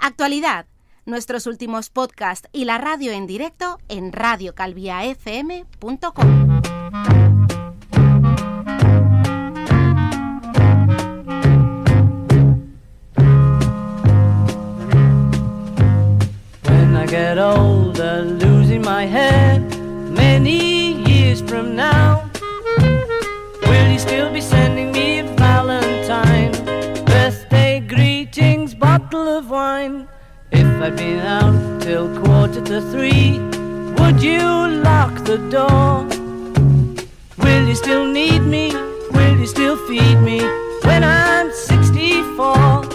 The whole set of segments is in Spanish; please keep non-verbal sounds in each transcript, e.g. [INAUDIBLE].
Actualidad. Nuestros últimos podcasts y la radio en directo en radiocalviafm.com. When I get older, losing my head many years from now, will you still be sending me bottle of wine. If I'd till quarter to three, would you lock the door? Will you still need me? Will you still feed me when I'm 64?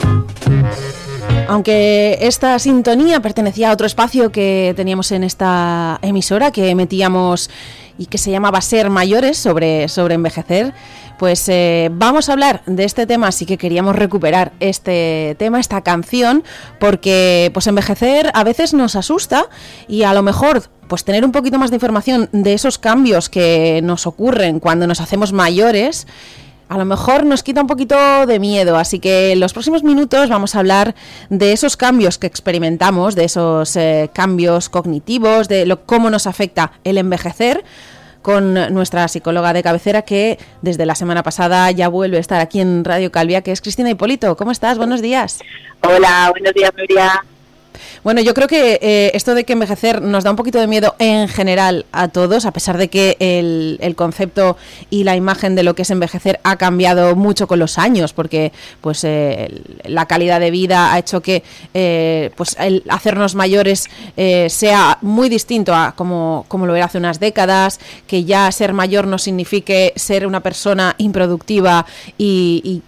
Aunque esta sintonía pertenecía a otro espacio que teníamos en esta emisora que metíamos y que se llamaba Ser Mayores sobre, sobre envejecer, pues eh, vamos a hablar de este tema, así que queríamos recuperar este tema, esta canción, porque pues envejecer a veces nos asusta y a lo mejor pues tener un poquito más de información de esos cambios que nos ocurren cuando nos hacemos mayores a lo mejor nos quita un poquito de miedo, así que en los próximos minutos vamos a hablar de esos cambios que experimentamos, de esos eh, cambios cognitivos, de lo, cómo nos afecta el envejecer con nuestra psicóloga de cabecera que desde la semana pasada ya vuelve a estar aquí en Radio Calvia, que es Cristina Hipólito. ¿Cómo estás? Buenos días. Hola, buenos días, Nuria. Bueno, yo creo que eh, esto de que envejecer nos da un poquito de miedo en general a todos, a pesar de que el, concepto y la imagen de lo que es envejecer ha cambiado mucho con los años, porque pues eh, la calidad de vida ha hecho que eh, pues el hacernos mayores sea muy distinto a como, lo era hace unas décadas, que ya ser mayor no signifique ser una persona improductiva y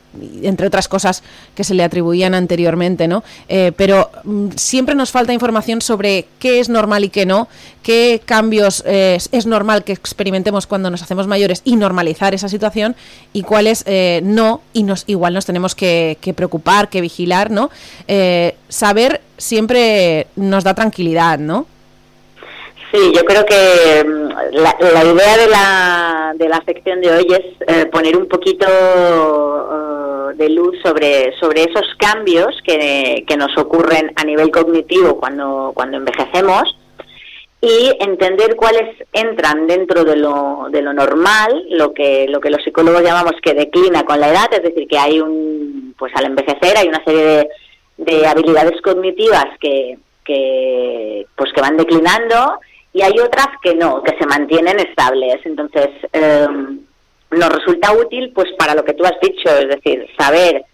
entre otras cosas que se le atribuían anteriormente, ¿no? Eh, pero mm, siempre nos falta información sobre qué es normal y qué no, qué cambios eh, es normal que experimentemos cuando nos hacemos mayores y normalizar esa situación y cuáles eh, no y nos igual nos tenemos que, que preocupar, que vigilar, ¿no? saber siempre nos da tranquilidad, ¿no? Sí, yo creo que mm, la, idea de la, de la sección de hoy es eh, poner un poquito uh, de luz sobre, sobre esos cambios que, que, nos ocurren a nivel cognitivo cuando, cuando envejecemos y entender cuáles entran dentro de lo, de lo normal, lo que, lo que los psicólogos llamamos que declina con la edad, es decir, que hay un, pues al envejecer hay una serie de, de habilidades cognitivas que, que, pues que van declinando y hay otras que no, que se mantienen estables. Entonces, eh, nos resulta útil pues para lo que tú has dicho, es decir, saber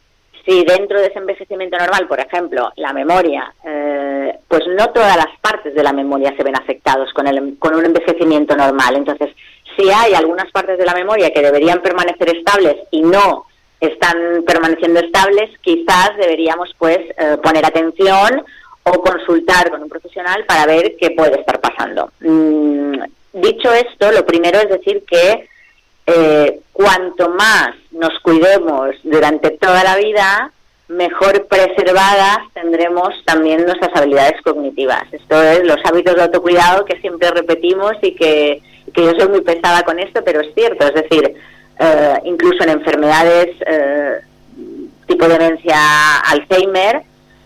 si dentro de ese envejecimiento normal, por ejemplo, la memoria, eh, pues no todas las partes de la memoria se ven afectados con, el, con un envejecimiento normal. Entonces, si hay algunas partes de la memoria que deberían permanecer estables y no están permaneciendo estables, quizás deberíamos pues eh, poner atención o consultar con un profesional para ver qué puede estar pasando. Mm, dicho esto, lo primero es decir que eh, cuanto más nos cuidemos durante toda la vida, mejor preservadas tendremos también nuestras habilidades cognitivas. Esto es los hábitos de autocuidado que siempre repetimos y que, que yo soy muy pesada con esto, pero es cierto. Es decir, eh, incluso en enfermedades eh, tipo demencia Alzheimer,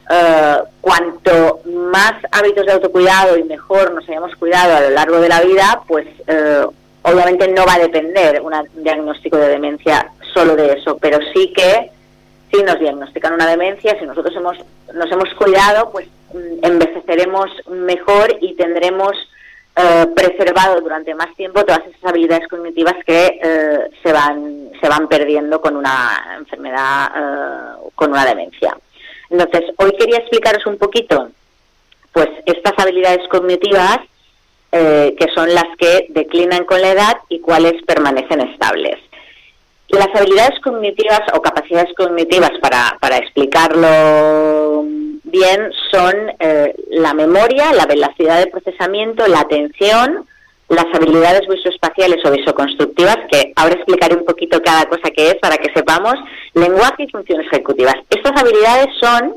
Uh, cuanto más hábitos de autocuidado y mejor nos hayamos cuidado a lo largo de la vida, pues uh, obviamente no va a depender un diagnóstico de demencia solo de eso, pero sí que si nos diagnostican una demencia, si nosotros hemos, nos hemos cuidado, pues mm, envejeceremos mejor y tendremos uh, preservado durante más tiempo todas esas habilidades cognitivas que se van se van perdiendo con una enfermedad, con una demencia. Entonces, hoy quería explicaros un poquito, pues, estas habilidades cognitivas eh, que son las que declinan con la edad y cuáles permanecen estables. Las habilidades cognitivas o capacidades cognitivas, para, para explicarlo bien son eh, la memoria, la velocidad de procesamiento, la atención, las habilidades visoespaciales o visoconstructivas, que ahora explicaré un poquito cada cosa que es para que sepamos, lenguaje y funciones ejecutivas. Estas habilidades son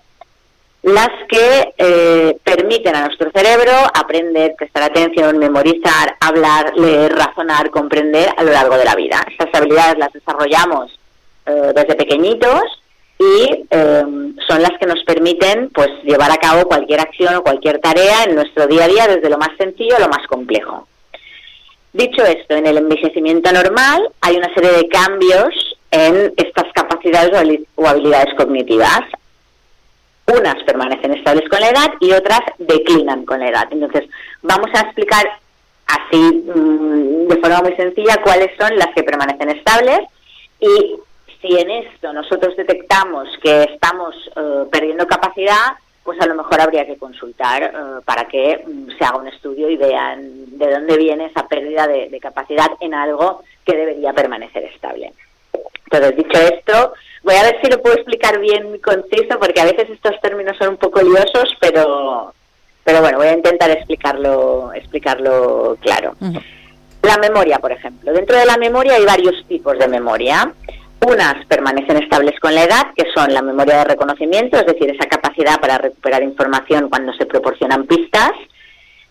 las que eh, permiten a nuestro cerebro aprender, prestar atención, memorizar, hablar, leer, razonar, comprender a lo largo de la vida. Estas habilidades las desarrollamos eh, desde pequeñitos y eh, son las que nos permiten pues llevar a cabo cualquier acción o cualquier tarea en nuestro día a día desde lo más sencillo a lo más complejo. Dicho esto, en el envejecimiento normal hay una serie de cambios en estas capacidades o habilidades cognitivas unas permanecen estables con la edad y otras declinan con la edad. Entonces, vamos a explicar así mm, de forma muy sencilla cuáles son las que permanecen estables y si en esto nosotros detectamos que estamos eh, perdiendo capacidad, pues a lo mejor habría que consultar eh, para que mm, se haga un estudio y vean de dónde viene esa pérdida de capacidad en algo que debería permanecer estable. Entonces, dicho esto, voy a ver si lo puedo explicar bien conciso, porque a veces estos términos son un poco liosos, pero, pero bueno, voy a intentar explicarlo, explicarlo claro. La memoria, por ejemplo. Dentro de la memoria hay varios tipos de memoria. Unas permanecen estables con la edad, que son la memoria de reconocimiento, es decir, esa capacidad para recuperar información cuando se proporcionan pistas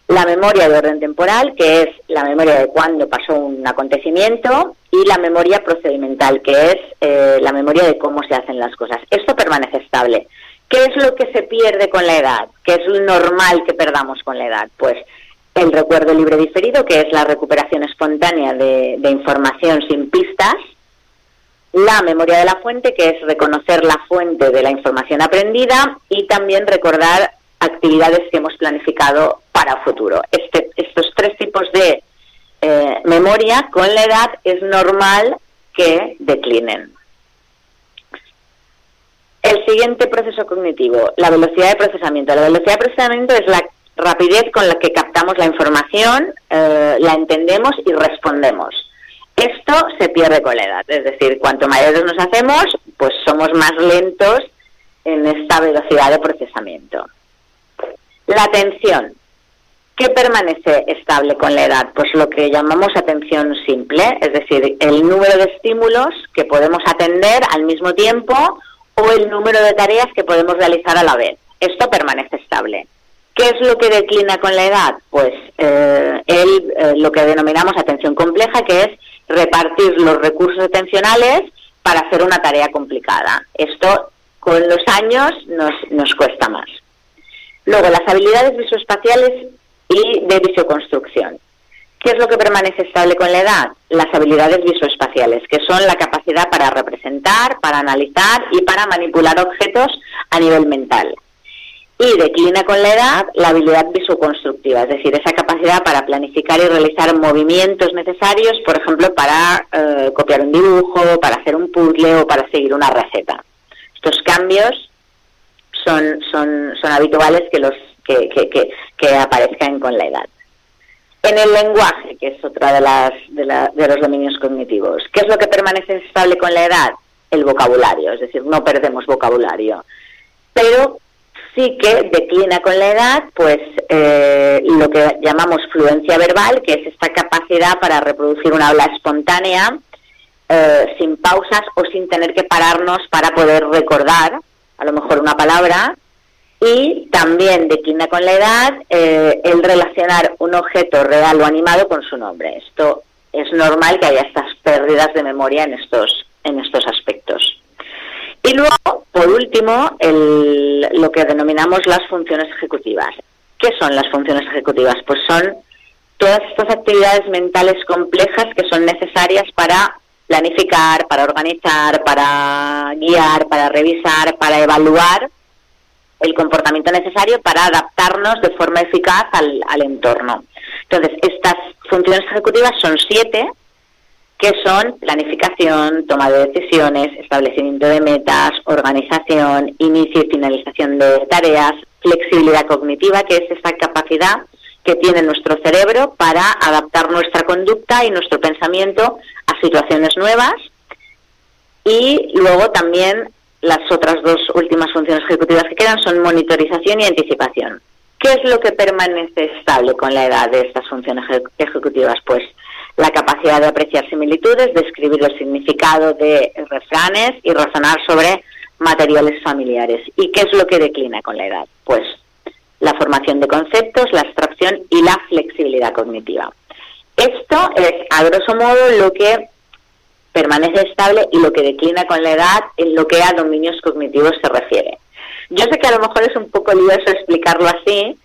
la memoria de orden temporal, que es la memoria de cuándo pasó un acontecimiento, y la memoria procedimental, que es eh, la memoria de cómo se hacen las cosas. Esto permanece estable. ¿Qué es lo que se pierde con la edad? ¿Qué es lo normal que perdamos con la edad? Pues el recuerdo libre diferido, que es la recuperación espontánea de, de información sin pistas, la memoria de la fuente, que es reconocer la fuente de la información aprendida y también recordar actividades que hemos planificado para futuro. Este, estos tres tipos de eh, memoria con la edad es normal que declinen. El siguiente proceso cognitivo, la velocidad de procesamiento. La velocidad de procesamiento es la rapidez con la que captamos la información, eh, la entendemos y respondemos. Esto se pierde con la edad, es decir, cuanto mayores nos hacemos, pues somos más lentos en esta velocidad de procesamiento. La atención. ¿Qué permanece estable con la edad? Pues lo que llamamos atención simple, es decir, el número de estímulos que podemos atender al mismo tiempo o el número de tareas que podemos realizar a la vez. Esto permanece estable. ¿Qué es lo que declina con la edad? Pues eh, eh, lo que denominamos atención compleja, que es repartir los recursos atencionales para hacer una tarea complicada. Esto con los años nos, nos cuesta más. Luego, las habilidades visoespaciales y de visoconstrucción. ¿Qué es lo que permanece estable con la edad? Las habilidades visoespaciales, que son la capacidad para representar, para analizar y para manipular objetos a nivel mental. Y declina con la edad la habilidad visoconstructiva, es decir, esa capacidad para planificar y realizar movimientos necesarios, por ejemplo, para eh, copiar un dibujo, para hacer un puzzle o para seguir una receta. Estos cambios son, son, son habituales que, los, que, que, que, aparezcan con la edad. En el lenguaje, que es otra de, las, de, de, los dominios cognitivos, ¿qué es lo que permanece estable con la edad? El vocabulario, es decir, no perdemos vocabulario. Pero sí que declina con la edad, pues eh, lo que llamamos fluencia verbal, que es esta capacidad para reproducir una habla espontánea, eh, sin pausas o sin tener que pararnos para poder recordar a lo mejor una palabra, y también declina con la edad eh, el relacionar un objeto real o animado con su nombre. Esto es normal que haya estas pérdidas de memoria en estos, en estos aspectos. Y luego, por último, el, lo que denominamos las funciones ejecutivas. ¿Qué son las funciones ejecutivas? Pues son todas estas actividades mentales complejas que son necesarias para planificar, para organizar, para guiar, para revisar, para evaluar el comportamiento necesario para adaptarnos de forma eficaz al, entorno. Entonces, estas funciones ejecutivas son siete, que son planificación, toma de decisiones, establecimiento de metas, organización, inicio y finalización de tareas, flexibilidad cognitiva, que es esa capacidad que tiene nuestro cerebro para adaptar nuestra conducta y nuestro pensamiento a situaciones nuevas y luego también las otras dos últimas funciones ejecutivas que quedan son monitorización y anticipación. ¿Qué es lo que permanece estable con la edad de estas funciones ejecutivas? Pues la capacidad de apreciar similitudes, describir el significado de refranes y razonar sobre materiales familiares. ¿Y qué es lo que declina con la edad? Pues la formación de conceptos, la abstracción y la flexibilidad cognitiva. Esto es, a grosso modo, lo que permanece estable y lo que declina con la edad en lo que a dominios cognitivos se refiere. Yo sé que a lo mejor es un poco lioso explicarlo así,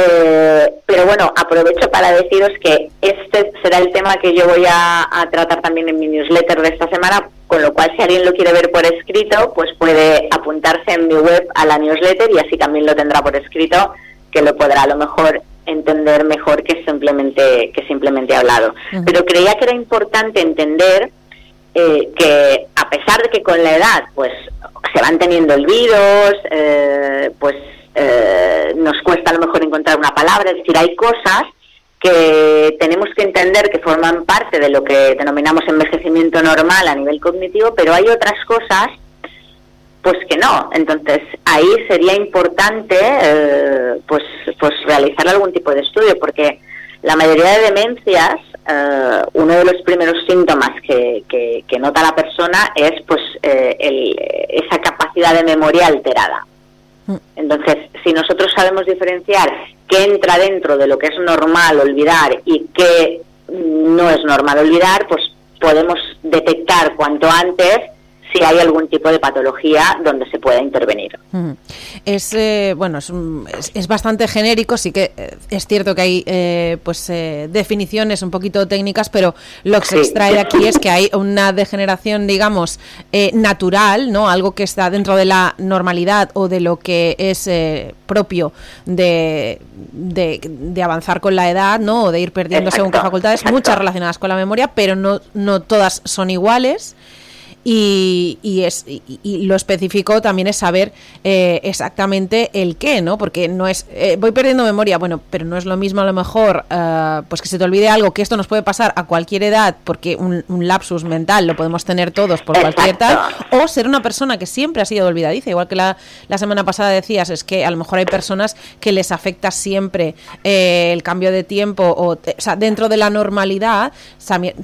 eh, pero bueno, aprovecho para deciros que este será el tema que yo voy a, tratar también en mi newsletter de esta semana, con lo cual si alguien lo quiere ver por escrito, pues puede apuntarse en mi web a la newsletter y así también lo tendrá por escrito, que lo podrá a lo mejor entender mejor que simplemente que simplemente hablado. Pero creía que era importante entender eh, que a pesar de que con la edad pues se van teniendo olvidos, eh, pues eh, nos cuesta a lo mejor encontrar una palabra, es decir, hay cosas que tenemos que entender que forman parte de lo que denominamos envejecimiento normal a nivel cognitivo, pero hay otras cosas pues que no. Entonces ahí sería importante eh, pues pues realizar algún tipo de estudio porque la mayoría de demencias eh, uno de los primeros síntomas que, que, nota la persona es pues esa capacidad de memoria alterada. Entonces, si nosotros sabemos diferenciar qué entra dentro de lo que es normal olvidar y qué no es normal olvidar, pues podemos detectar cuanto antes si hay algún tipo de patología donde se pueda intervenir. Es eh, bueno, es, es, bastante genérico, sí que eh, es cierto que hay eh, pues definiciones un poquito técnicas, pero lo que se extrae aquí es que hay una degeneración, digamos, natural, ¿no? Algo que está dentro de la normalidad o de lo que es propio de, de, avanzar con la edad, ¿no? O de ir perdiendo según qué facultades, muchas relacionadas con la memoria, pero no, no todas son iguales y, y, es, y, lo específico también es saber eh, exactamente el qué, ¿no? Porque no es, eh, voy perdiendo memoria, bueno, pero no es lo mismo a lo mejor, uh, pues que se te olvide algo, que esto nos puede pasar a cualquier edad, porque un, lapsus mental lo podemos tener todos por cualquier edad, o ser una persona que siempre ha sido olvidadiza, igual que la, la semana pasada decías, es que a lo mejor hay personas que les afecta siempre eh, el cambio de tiempo, o, o sea, dentro de la normalidad,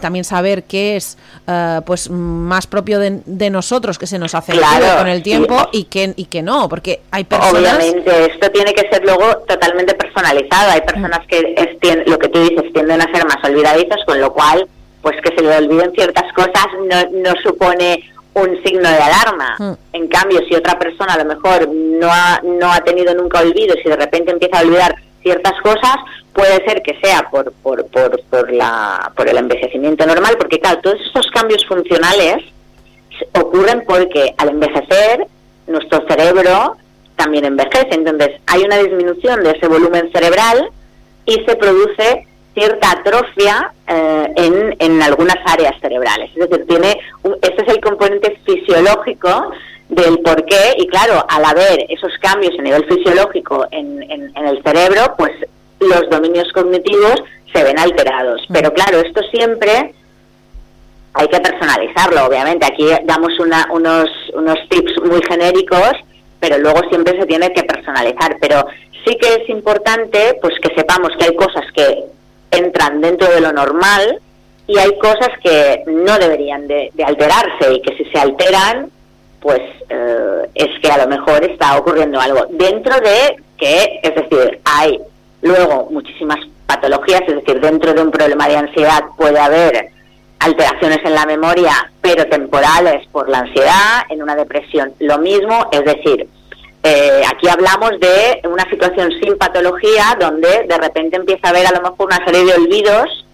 también saber qué es, uh, pues, más propio de, nosotros que se nos hace con el tiempo y, que, y que no, porque hay personas... Obviamente, esto tiene que ser luego totalmente personalizado. Hay personas que es, lo que tú dices tienden a ser más olvidadizos, con lo cual, pues que se le olviden ciertas cosas no, no supone un signo de alarma. Mm. En cambio, si otra persona a lo mejor no ha, no ha tenido nunca olvido y de repente empieza a olvidar ciertas cosas, puede ser que sea por, por, por, por, la, por el envejecimiento normal, porque claro, todos estos cambios funcionales ocurren porque al envejecer nuestro cerebro también envejece. Entonces hay una disminución de ese volumen cerebral y se produce cierta atrofia eh, en, en, algunas áreas cerebrales. Es decir, tiene este es el componente fisiológico del por qué y claro, al haber esos cambios a nivel fisiológico en, en el cerebro, pues los dominios cognitivos se ven alterados. Mm. Pero claro, esto siempre hay que personalizarlo, obviamente. Aquí damos una, unos, unos tips muy genéricos, pero luego siempre se tiene que personalizar. Pero sí que es importante pues que sepamos que hay cosas que entran dentro de lo normal y hay cosas que no deberían de, alterarse y que si se alteran, pues eh, es que a lo mejor está ocurriendo algo. Dentro de que, es decir, hay luego muchísimas patologías, es decir, dentro de un problema de ansiedad puede haber alteraciones en la memoria, pero temporales por la ansiedad, en una depresión lo mismo, es decir, eh, aquí hablamos de una situación sin patología donde de repente empieza a haber a lo mejor una serie de olvidos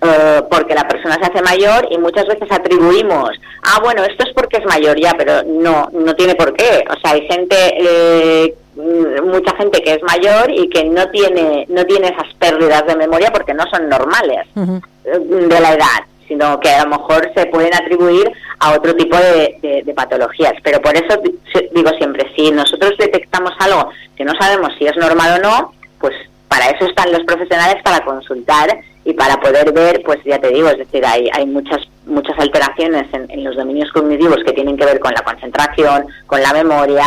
eh, porque la persona se hace mayor y muchas veces atribuimos, ah, bueno, esto es porque es mayor ya, pero no, no tiene por qué. O sea, hay gente, eh, mucha gente que es mayor y que no tiene, no tiene esas pérdidas de memoria porque no son normales de la edad sino que a lo mejor se pueden atribuir a otro tipo de, patologías. Pero por eso digo siempre, si nosotros detectamos algo que no sabemos si es normal o no, pues para eso están los profesionales para consultar y para poder ver, pues ya te digo, es decir, hay, hay muchas muchas alteraciones en, los dominios cognitivos que tienen que ver con la concentración, con la memoria,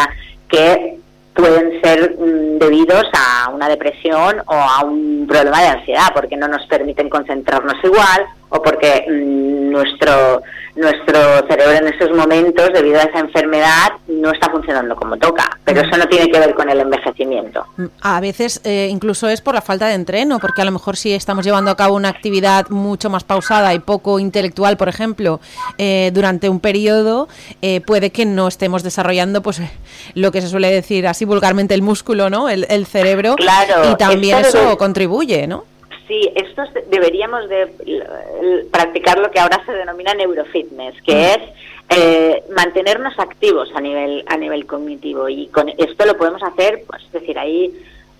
que pueden ser mm, debidos a una depresión o a un problema de ansiedad, porque no nos permiten concentrarnos igual o porque mm, nuestro nuestro cerebro en esos momentos, debido a esa enfermedad, no está funcionando como toca. Pero eso no tiene que ver con el envejecimiento. Mm, a veces eh, incluso es por la falta de entreno, porque a lo mejor si estamos llevando a cabo una actividad mucho más pausada y poco intelectual, por ejemplo, eh, durante un periodo, eh, puede que no estemos desarrollando pues lo que se suele decir así vulgarmente el músculo, ¿no? El, el cerebro. Claro. Y también eso contribuye, ¿no? Sí, estos deberíamos de practicar lo que ahora se denomina neurofitness, que mm. es eh, mantenernos activos a nivel a nivel cognitivo y con esto lo podemos hacer, pues es decir, hay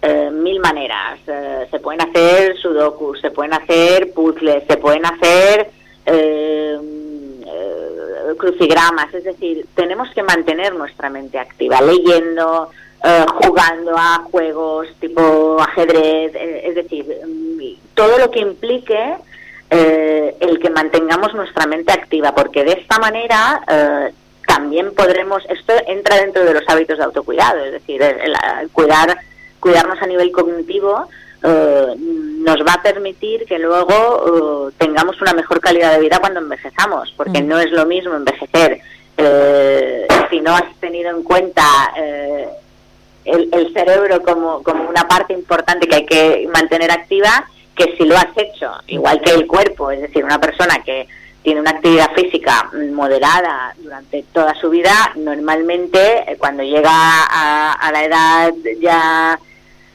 eh, mil maneras. Eh, se pueden hacer sudokus, se pueden hacer puzzles, se pueden hacer crucigramas, es decir, tenemos que mantener nuestra mente activa, leyendo, eh, jugando a juegos tipo ajedrez, eh, es decir, todo lo que implique eh, el que mantengamos nuestra mente activa, porque de esta manera también podremos, esto entra dentro de los hábitos de autocuidado, es decir, el, cuidar, cuidarnos a nivel cognitivo nos va a permitir que luego tengamos una mejor calidad de vida cuando envejezamos, porque mm. no es lo mismo envejecer si no has tenido en cuenta el, cerebro como, como una parte importante que hay que mantener activa que si lo has hecho, igual que el cuerpo, es decir, una persona que tiene una actividad física moderada durante toda su vida, normalmente eh, cuando llega a, la edad ya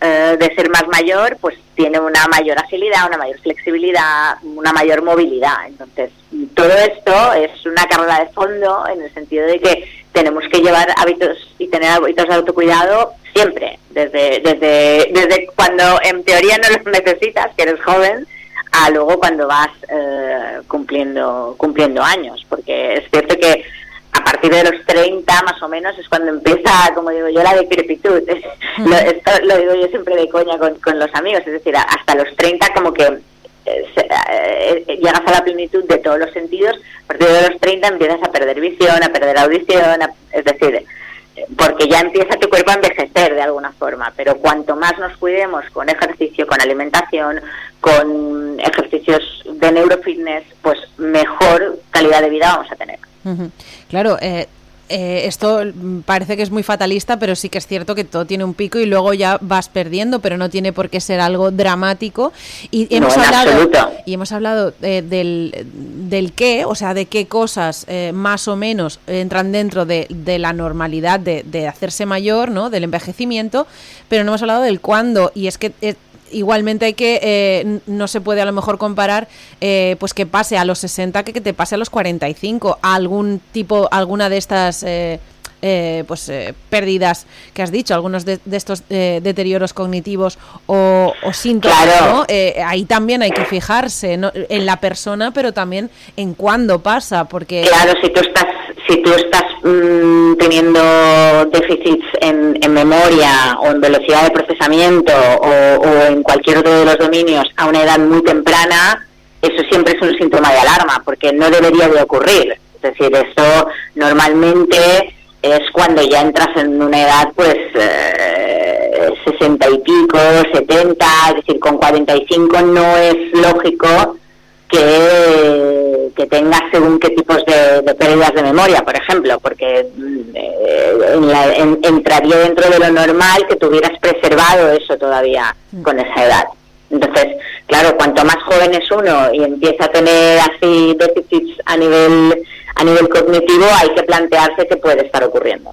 eh, de ser más mayor, pues tiene una mayor agilidad, una mayor flexibilidad, una mayor movilidad. Entonces, todo esto es una carrera de fondo en el sentido de que tenemos que llevar hábitos y tener hábitos de autocuidado siempre, desde, desde, desde cuando en teoría no los [LAUGHS] necesitas, que eres joven, a luego cuando vas eh, cumpliendo, cumpliendo años, porque es cierto que a partir de los 30 más o menos es cuando empieza, como digo yo, la decrepitud. [LAUGHS] lo, esto lo digo yo siempre de coña con, con los amigos, es decir, hasta los 30 como que eh, eh, llegas a la plenitud de todos los sentidos, a partir de los 30 empiezas a perder visión, a perder audición, es decir, porque ya empieza tu cuerpo a envejecer de alguna forma, pero cuanto más nos cuidemos con ejercicio, con alimentación, con ejercicios de neurofitness, pues mejor calidad de vida vamos a tener. Claro, eh, eh, esto parece que es muy fatalista, pero sí que es cierto que todo tiene un pico y luego ya vas perdiendo, pero no tiene por qué ser algo dramático. Y hemos hablado y hemos hablado eh, del, del qué, o sea, de qué cosas eh, más o menos entran dentro de, de la normalidad de, de, hacerse mayor, ¿no? Del envejecimiento, pero no hemos hablado del cuándo. Y es que igualmente hay que, eh, no se puede a lo mejor comparar, eh, pues que pase a los 60 que que te pase a los 45, algún tipo, alguna de estas... Eh, pues pérdidas que has dicho, algunos de, estos deterioros cognitivos o, síntomas, ahí también hay que fijarse en la persona, pero también en cuándo pasa, porque... Claro, si tú estás si tú estás mm, teniendo déficits en, memoria o en velocidad de procesamiento o, en cualquier otro de los dominios a una edad muy temprana, eso siempre es un síntoma de alarma, porque no debería de ocurrir. Es decir, eso normalmente es cuando ya entras en una edad, pues, eh, sesenta y pico, 70, es decir, con 45 no es lógico que, que tengas según qué tipos de, pérdidas de memoria, por ejemplo, porque mm, eh, entraría dentro de lo normal que tuvieras preservado eso todavía con esa edad. Entonces, claro, cuanto más joven es uno y empieza a tener así déficits a nivel a nivel cognitivo, hay que plantearse qué puede estar ocurriendo.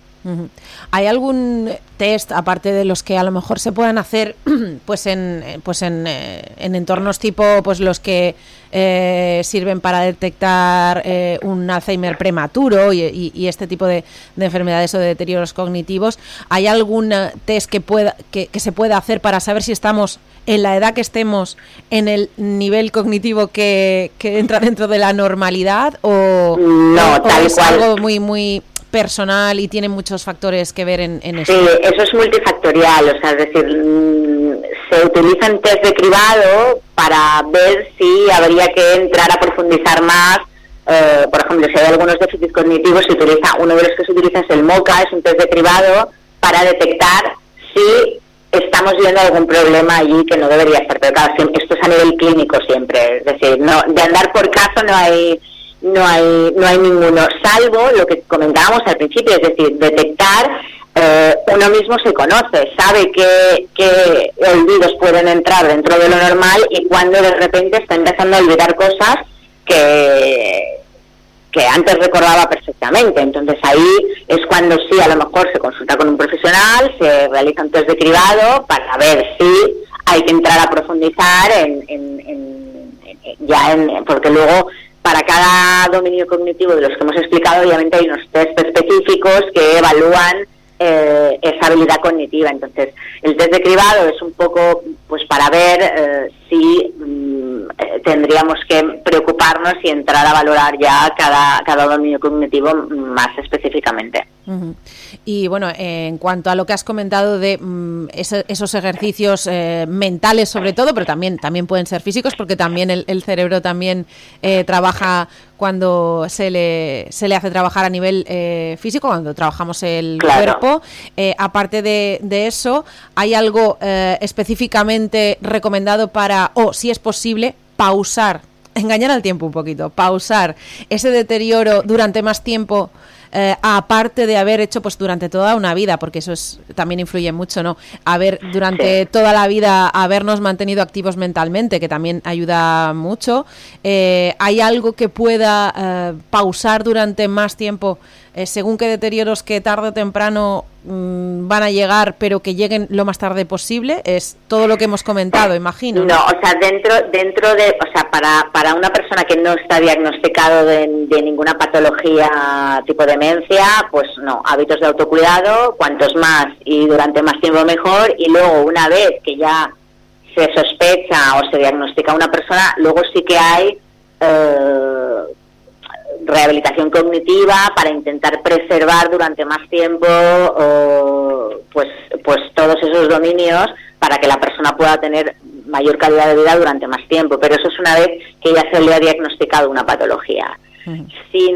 ¿Hay algún test, aparte de los que a lo mejor se puedan hacer [CLEARS THROAT] pues en, pues en, eh, en entornos tipo pues los que eh, sirven para detectar eh, un Alzheimer prematuro y, este tipo de, enfermedades o de deterioros cognitivos. ¿Hay algún test que, pueda, que, se pueda hacer para saber si estamos en la edad que estemos en el nivel cognitivo que, entra dentro de la normalidad o, no, es algo muy muy personal y tiene muchos factores que ver en, eso. Sí, eso es multifactorial, o sea, es decir, mm, se utilizan test de cribado para ver si habría que entrar a profundizar más eh, por ejemplo, si hay algunos déficits cognitivos, se utiliza, uno de los que se utiliza es el MOCA, es un test de cribado para detectar si estamos viendo algún problema allí que no debería estar. Pero claro, esto es a nivel clínico siempre, es decir, no de andar por caso no hay no hay no hay ninguno, salvo lo que comentábamos al principio, es decir, detectar eh, uno mismo se conoce, sabe qué, olvidos pueden entrar dentro de lo normal y cuando de repente está empezando a olvidar cosas que, que antes recordaba perfectamente. Entonces ahí es cuando sí, a lo mejor se consulta con un profesional, se realiza un test de cribado para ver si hay que entrar a profundizar en, en, ya en, porque luego para cada dominio cognitivo de los que hemos explicado, obviamente hay unos test específicos que evalúan eh, esa habilidad cognitiva. Entonces, el test de cribado es un poco pues para ver eh, si mm, eh, tendríamos que preocuparnos y entrar a valorar ya cada, cada dominio cognitivo más específicamente. Y bueno, en cuanto a lo que has comentado de mm, esos ejercicios mentales sobre todo, pero también, también pueden ser físicos porque también el, cerebro también trabaja cuando se le, se le hace trabajar a nivel físico, cuando trabajamos el cuerpo. aparte de, de, eso, ¿hay algo específicamente recomendado para, o si es posible, pausar, [LAUGHS] engañar al tiempo un poquito, pausar ese deterioro durante más tiempo? Eh, aparte de haber hecho pues durante toda una vida, porque eso es, también influye mucho, ¿no? Haber durante toda la vida habernos mantenido activos mentalmente, que también ayuda mucho. Eh, ¿Hay algo que pueda eh, pausar durante más tiempo eh, según qué deterioros que tarde o temprano mm, van a llegar, pero que lleguen lo más tarde posible? ¿Es todo lo que hemos comentado, imagino? No, o sea, dentro, dentro de, o sea, para, para una persona que no está diagnosticado de, ninguna patología tipo demencia, pues no, hábitos de autocuidado, cuantos más y durante más tiempo mejor, y luego una vez que ya se sospecha o se diagnostica una persona, luego sí que hay eh, rehabilitación cognitiva para intentar preservar durante más tiempo pues pues todos esos dominios para que la persona pueda tener mayor calidad de vida durante más tiempo. Pero eso es una vez que ya se le ha diagnosticado una patología. Sin,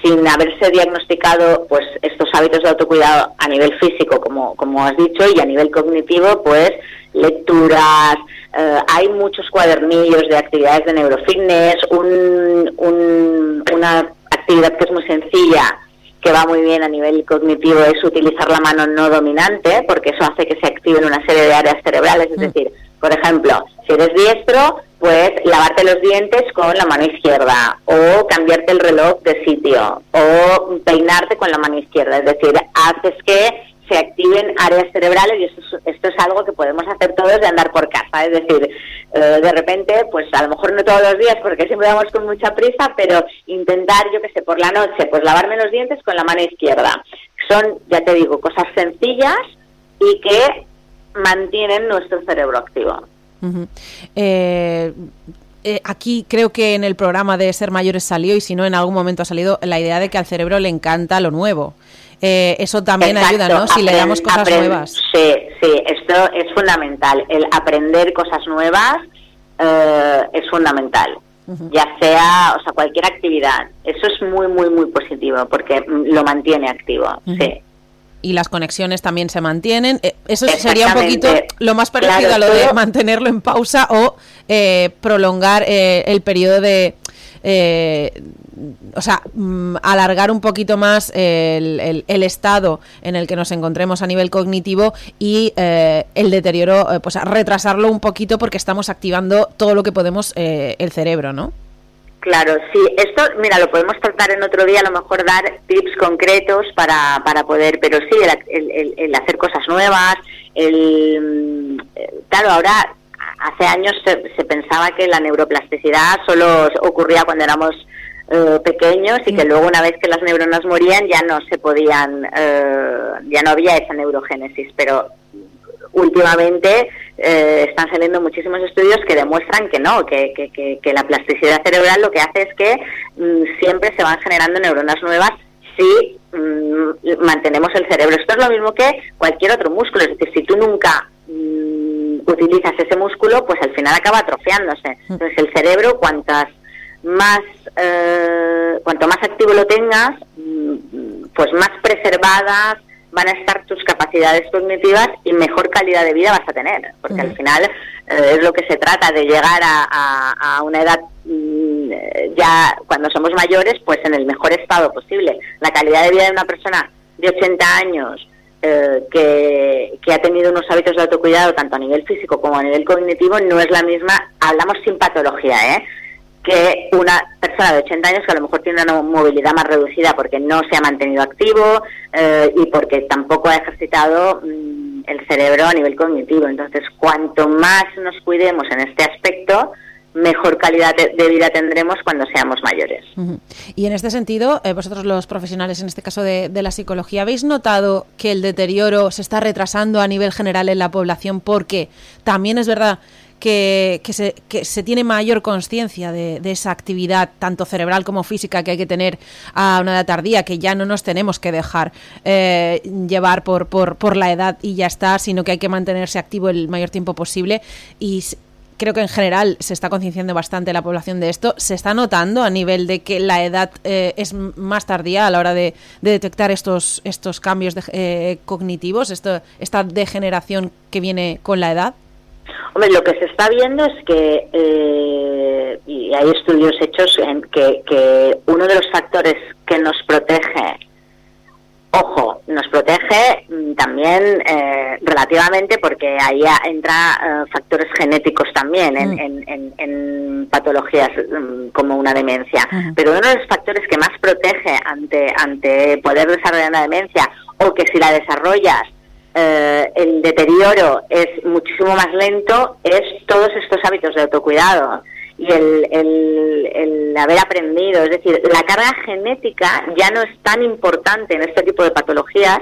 sin haberse diagnosticado pues estos hábitos de autocuidado a nivel físico como como has dicho y a nivel cognitivo pues lecturas eh, hay muchos cuadernillos de actividades de neurofitness, una actividad que es muy sencilla, que va muy bien a nivel cognitivo, es utilizar la mano no dominante, porque eso hace que se activen una serie de áreas cerebrales. Es mm. decir, por ejemplo, si eres diestro, pues lavarte los dientes con la mano izquierda, o cambiarte el reloj de sitio, o peinarte con la mano izquierda. Es decir, haces que se activen áreas cerebrales y esto es, esto es algo que podemos hacer todos de andar por casa. Es decir, eh, de repente, pues a lo mejor no todos los días porque siempre vamos con mucha prisa, pero intentar, yo que sé, por la noche, pues lavarme los dientes con la mano izquierda. Son, ya te digo, cosas sencillas y que mantienen nuestro cerebro activo. Eh, eh, aquí creo que en el programa de Ser Mayores salió y si no en algún momento ha salido la idea de que al cerebro le encanta lo nuevo. Eh, eso también ayuda, ¿no? Si le damos cosas nuevas. Sí, sí, esto es fundamental. El aprender cosas nuevas eh, es fundamental. Ya sea, o sea, cualquier actividad. Eso es muy, muy, muy positivo porque lo mantiene activo. Sí y las conexiones también se mantienen. Eh, eso sería un poquito lo más parecido a lo de mantenerlo en pausa o prolongar el periodo de, eh, o sea, mm, alargar un poquito más el, el, estado en el que nos encontremos a nivel cognitivo y eh, el deterioro, eh, pues retrasarlo un poquito porque estamos activando todo lo que podemos eh, el cerebro, ¿no? Claro, sí. Esto, mira, lo podemos tratar en otro día, a lo mejor dar tips concretos para, para poder, pero sí, el, el hacer cosas nuevas, el, mm, claro, ahora hace años se, pensaba que la neuroplasticidad solo ocurría cuando éramos eh, pequeños y que luego una vez que las neuronas morían ya no se podían, eh, ya no había esa neurogénesis, pero últimamente eh, están saliendo muchísimos estudios que demuestran que no, que, que, la plasticidad cerebral lo que hace es que mm, siempre se van generando neuronas nuevas si mm, mantenemos el cerebro. Esto es lo mismo que cualquier otro músculo, es decir, si tú nunca mm, utilizas ese músculo, pues al final acaba atrofiándose. Mm. Entonces el cerebro, cuantas más, eh, cuanto más activo lo tengas, mm, pues más preservadas van a estar tus capacidades cognitivas y mejor calidad de vida vas a tener, porque al final eh, es lo que se trata de llegar a, una edad mm, ya cuando somos mayores, pues en el mejor estado posible. La calidad de vida de una persona de 80 años eh, que, que, ha tenido unos hábitos de autocuidado tanto a nivel físico como a nivel cognitivo no es la misma, hablamos sin patología, ¿eh? que una persona de 80 años que a lo mejor tiene una movilidad más reducida porque no se ha mantenido activo eh, y porque tampoco ha ejercitado mm, el cerebro a nivel cognitivo. Entonces, cuanto más nos cuidemos en este aspecto, mejor calidad de, vida tendremos cuando seamos mayores. Y en este sentido, eh, vosotros los profesionales, en este caso de, de, la psicología, ¿habéis notado que el deterioro se está retrasando a nivel general en la población? Porque también es verdad que, se, que se tiene mayor conciencia de, esa actividad, tanto cerebral como física, que hay que tener a una edad tardía, que ya no nos tenemos que dejar eh, llevar por, por, por la edad y ya está, sino que hay que mantenerse activo el mayor tiempo posible. Y creo que en general se está concienciando bastante la población de esto. ¿Se está notando a nivel de que la edad eh, es más tardía a la hora de, detectar estos, estos cambios eh, cognitivos, esto, esta degeneración que viene con la edad? Hombre, lo que se está viendo es que, eh, y hay estudios hechos en que, uno de los factores que nos protege, nos protege mm, también eh, relativamente porque ahí entra eh, factores genéticos también en, mm. en, patologías mm, como una demencia. Pero uno de los factores que más protege ante, ante poder desarrollar una demencia o que si la desarrollas eh, el deterioro es muchísimo más lento es todos estos hábitos de autocuidado y el, el, haber aprendido. Es decir, la carga genética ya no es tan importante en este tipo de patologías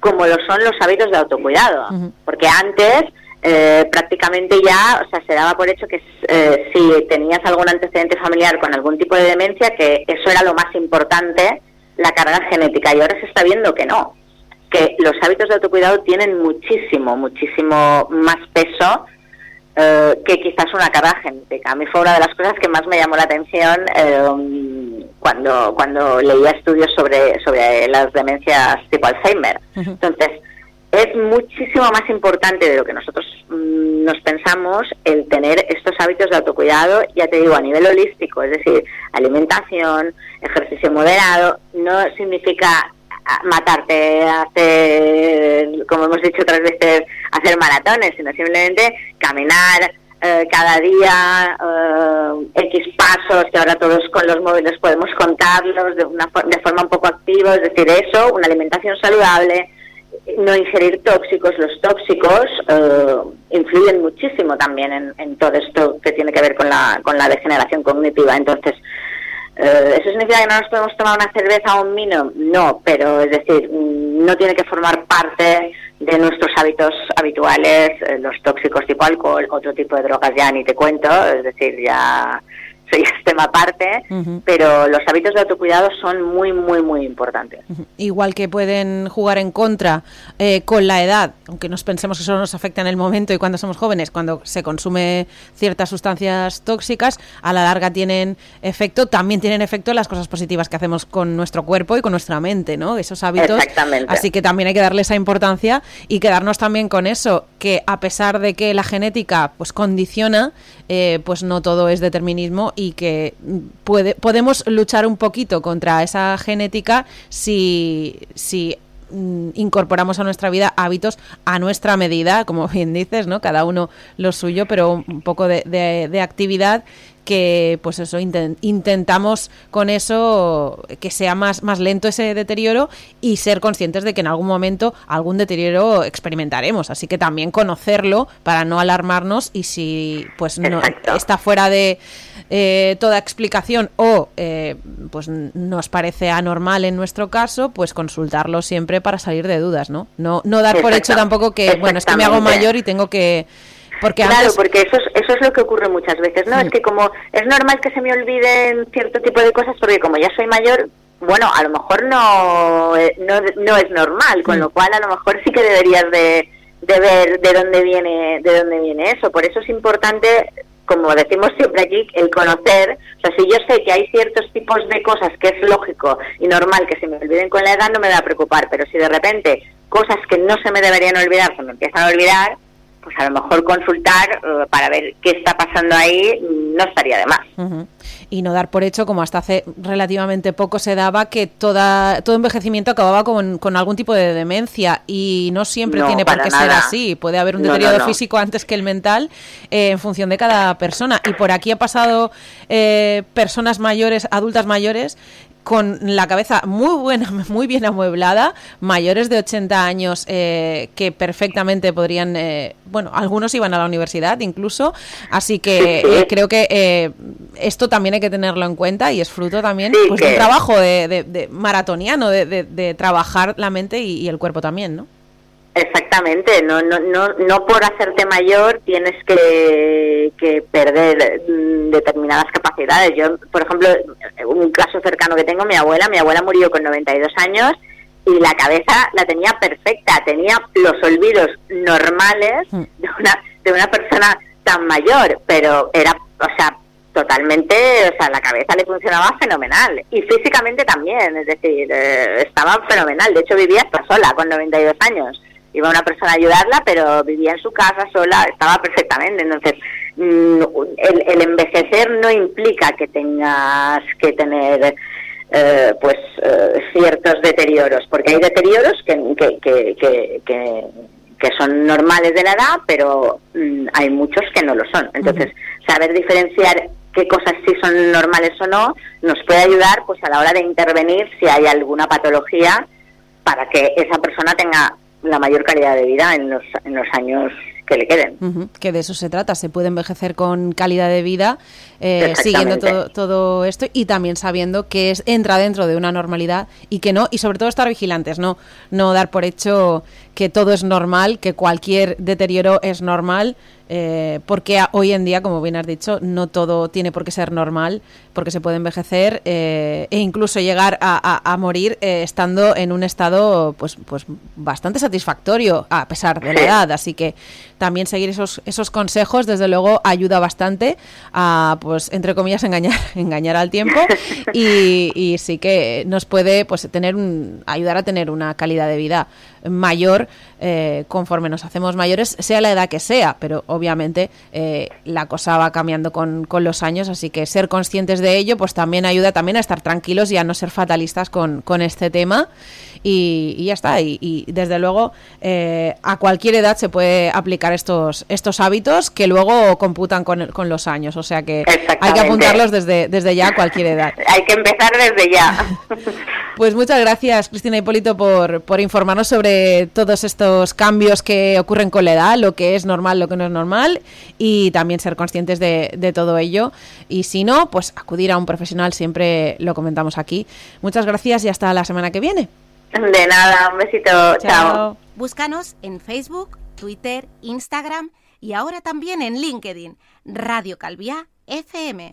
como lo son los hábitos de autocuidado. Porque antes eh, prácticamente ya, o sea, se daba por hecho que eh, si tenías algún antecedente familiar con algún tipo de demencia, que eso era lo más importante, la carga genética. Y ahora se está viendo que no que los hábitos de autocuidado tienen muchísimo, muchísimo más peso eh, que quizás una carga genética. A mí fue una de las cosas que más me llamó la atención eh, cuando, cuando leía estudios sobre, sobre las demencias tipo Alzheimer. Entonces, es muchísimo más importante de lo que nosotros mm, nos pensamos el tener estos hábitos de autocuidado, ya te digo, a nivel holístico, es decir, alimentación, ejercicio moderado, no significa matarte, hacer, como hemos dicho otras veces, hacer maratones, sino simplemente caminar eh, cada día eh, X pasos, que ahora todos con los móviles podemos contarlos de, una, de forma un poco activa, es decir, eso, una alimentación saludable, no ingerir tóxicos. Los tóxicos eh, influyen muchísimo también en, en, todo esto que tiene que ver con la, con la degeneración cognitiva. Entonces, eh, ¿Eso significa que no nos podemos tomar una cerveza o un vino? No, pero es decir, no tiene que formar parte de nuestros hábitos habituales, eh, los tóxicos tipo alcohol, otro tipo de drogas ya ni te cuento, es decir, ya soy tema aparte, pero los hábitos de autocuidado son muy, muy, muy importantes. Igual que pueden jugar en contra eh, con la edad, aunque nos pensemos que solo nos afecta en el momento y cuando somos jóvenes, cuando se consume ciertas sustancias tóxicas, a la larga tienen efecto, también tienen efecto las cosas positivas que hacemos con nuestro cuerpo y con nuestra mente, ¿no? Esos hábitos. Así que también hay que darle esa importancia y quedarnos también con eso, que a pesar de que la genética pues condiciona, eh, pues no todo es determinismo y que puede, podemos luchar un poquito contra esa genética si, si mm, incorporamos a nuestra vida hábitos a nuestra medida, como [LAUGHS] bien dices, ¿no? Cada uno lo suyo, pero un poco de, de actividad que pues eso intentamos con eso que sea más, más lento ese deterioro y ser conscientes de que en algún momento algún deterioro experimentaremos así que también conocerlo para no alarmarnos y si pues no está fuera de eh, toda explicación o eh, pues nos parece anormal en nuestro caso pues consultarlo siempre para salir de dudas no no, no dar por hecho tampoco que bueno es que me hago mayor y tengo que claro, porque eso es, eso es lo que ocurre muchas veces, ¿no? Es que como es normal que se me olviden cierto tipo de cosas, porque como ya soy mayor, bueno, a lo mejor no, eh, no, no es normal, con lo cual a lo mejor sí que deberías de, de ver de dónde viene de dónde viene eso. Por eso es importante como decimos siempre aquí, el conocer, o sea, si yo sé que hay ciertos tipos de cosas que es lógico y normal que se me olviden con la edad, no me va a preocupar, pero si de repente cosas que no se me deberían olvidar se me empiezan a olvidar, pues a lo mejor consultar eh, para ver qué está pasando ahí no estaría de más. Y no dar por hecho, como hasta hace relativamente poco se daba, que toda, todo envejecimiento acababa con, con algún tipo de demencia y no siempre tiene por qué ser así. Puede haber un deterioro físico antes que el mental eh, en función de cada persona. Y por aquí ha pasado eh, personas mayores, adultas mayores, con la cabeza muy buena, [LAUGHS] muy bien amueblada, mayores de 80 años eh, que perfectamente podrían, eh, bueno, algunos iban a la universidad incluso, así que eh, creo que esto también hay que tenerlo en cuenta y es fruto también pues, de un trabajo de, maratoniano, de, trabajar la mente y el cuerpo también, ¿no? Exactamente, no, no, no, no por hacerte mayor tienes que, que perder mm, determinadas capacidades. Yo, por ejemplo, un caso cercano que tengo, mi abuela, mi abuela murió con 92 años y la cabeza la tenía perfecta, tenía los olvidos normales mm. de una, de una persona tan mayor, pero era, o sea, totalmente, o sea, la cabeza le funcionaba fenomenal y físicamente también, es decir, eh, estaba fenomenal. De hecho, vivía hasta sola con 92 años iba una persona a ayudarla, pero vivía en su casa sola, estaba perfectamente. Entonces, mm, el, envejecer no implica que tengas que tener eh, pues eh, ciertos deterioros, porque hay deterioros que, que, que, que, son normales de la edad, pero mm, hay muchos que no lo son. Entonces, saber diferenciar qué cosas sí son normales o no nos puede ayudar pues a la hora de intervenir si hay alguna patología para que esa persona tenga la mayor calidad de vida en los, en los años que le queden. Que de eso se trata, se puede envejecer con calidad de vida, eh, siguiendo todo, todo, esto y también sabiendo que es, entra dentro de una normalidad y que no, y sobre todo estar vigilantes, no, no dar por hecho que todo es normal, que cualquier deterioro es normal, eh, porque hoy en día, como bien has dicho, no todo tiene por qué ser normal, porque se puede envejecer eh, e incluso llegar a, morir eh, estando en un estado pues, pues bastante satisfactorio a pesar de la edad. Así que también seguir esos, esos consejos, desde luego, ayuda bastante a, pues, entre comillas, engañar, [LAUGHS] engañar al tiempo [LAUGHS] y, y sí que nos puede pues, tener un, ayudar a tener una calidad de vida mayor eh, conforme nos hacemos mayores, sea la edad que sea, pero obviamente eh, la cosa va cambiando con, con, los años, así que ser conscientes de ello pues también ayuda también a estar tranquilos y a no ser fatalistas con, con este tema y, ya está, y, desde luego eh, a cualquier edad se puede aplicar estos, estos hábitos que luego computan con, con los años, o sea que hay que apuntarlos desde, desde ya a cualquier edad. [LAUGHS] hay que empezar desde ya. pues muchas gracias Cristina Hipólito por, por informarnos sobre todos estos cambios que ocurren con la edad, lo que es normal, lo que no es normal, y también ser conscientes de, de todo ello. Y si no, pues acudir a un profesional, siempre lo comentamos aquí. Muchas gracias y hasta la semana que viene. De nada, un besito, chao. chao. Búscanos en Facebook, Twitter, Instagram y ahora también en LinkedIn, Radio Calvía FM.